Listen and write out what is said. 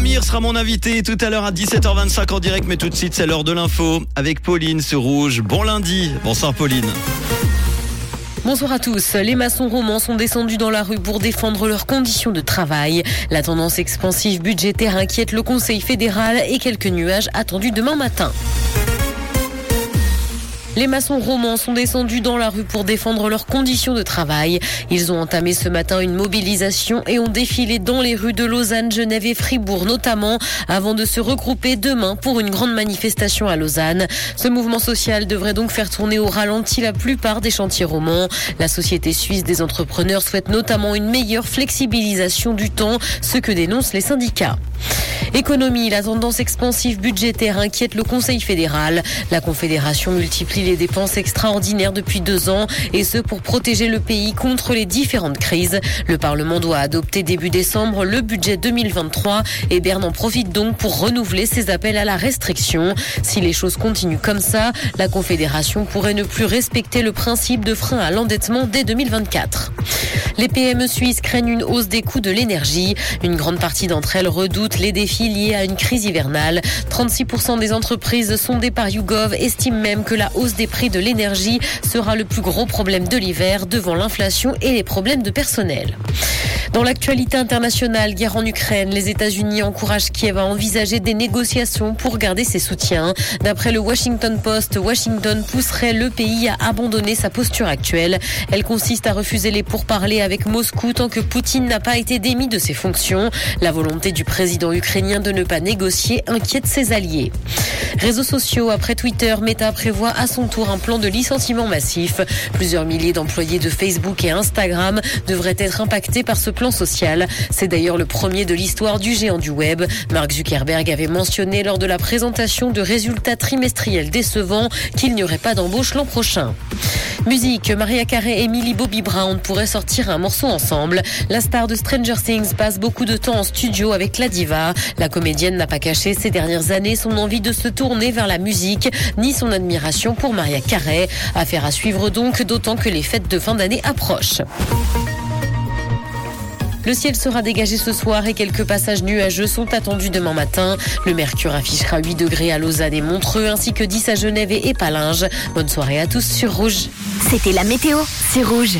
Amir sera mon invité tout à l'heure à 17h25 en direct, mais tout de suite c'est l'heure de l'info avec Pauline ce rouge. Bon lundi. Bonsoir Pauline. Bonsoir à tous. Les maçons romans sont descendus dans la rue pour défendre leurs conditions de travail. La tendance expansive budgétaire inquiète le Conseil fédéral et quelques nuages attendus demain matin. Les maçons romans sont descendus dans la rue pour défendre leurs conditions de travail. Ils ont entamé ce matin une mobilisation et ont défilé dans les rues de Lausanne, Genève et Fribourg notamment, avant de se regrouper demain pour une grande manifestation à Lausanne. Ce mouvement social devrait donc faire tourner au ralenti la plupart des chantiers romans. La Société suisse des entrepreneurs souhaite notamment une meilleure flexibilisation du temps, ce que dénoncent les syndicats. Économie, la tendance expansive budgétaire inquiète le Conseil fédéral. La Confédération multiplie les dépenses extraordinaires depuis deux ans et ce pour protéger le pays contre les différentes crises. Le Parlement doit adopter début décembre le budget 2023 et Berne en profite donc pour renouveler ses appels à la restriction. Si les choses continuent comme ça, la Confédération pourrait ne plus respecter le principe de frein à l'endettement dès 2024. Les PME suisses craignent une hausse des coûts de l'énergie. Une grande partie d'entre elles redoutent les défis liés à une crise hivernale. 36% des entreprises sondées par YouGov estiment même que la hausse des prix de l'énergie sera le plus gros problème de l'hiver devant l'inflation et les problèmes de personnel. Dans l'actualité internationale, guerre en Ukraine, les États-Unis encouragent Kiev à envisager des négociations pour garder ses soutiens. D'après le Washington Post, Washington pousserait le pays à abandonner sa posture actuelle. Elle consiste à refuser les pourparlers avec Moscou tant que Poutine n'a pas été démis de ses fonctions. La volonté du président ukrainien de ne pas négocier inquiète ses alliés. Réseaux sociaux, après Twitter, Meta prévoit à son tour un plan de licenciement massif. Plusieurs milliers d'employés de Facebook et Instagram devraient être impactés par ce plan social. C'est d'ailleurs le premier de l'histoire du géant du web. Mark Zuckerberg avait mentionné lors de la présentation de résultats trimestriels décevants qu'il n'y aurait pas d'embauche l'an prochain. Musique, Maria Carey et Millie Bobby Brown pourraient sortir un morceau ensemble. La star de Stranger Things passe beaucoup de temps en studio avec la diva. La comédienne n'a pas caché ces dernières années son envie de se tourner vers la musique, ni son admiration pour Maria Carey. Affaire à suivre donc, d'autant que les fêtes de fin d'année approchent. Le ciel sera dégagé ce soir et quelques passages nuageux sont attendus demain matin. Le mercure affichera 8 degrés à Lausanne et Montreux ainsi que 10 à Genève et Épalinges. Bonne soirée à tous sur Rouge. C'était la météo, c'est Rouge.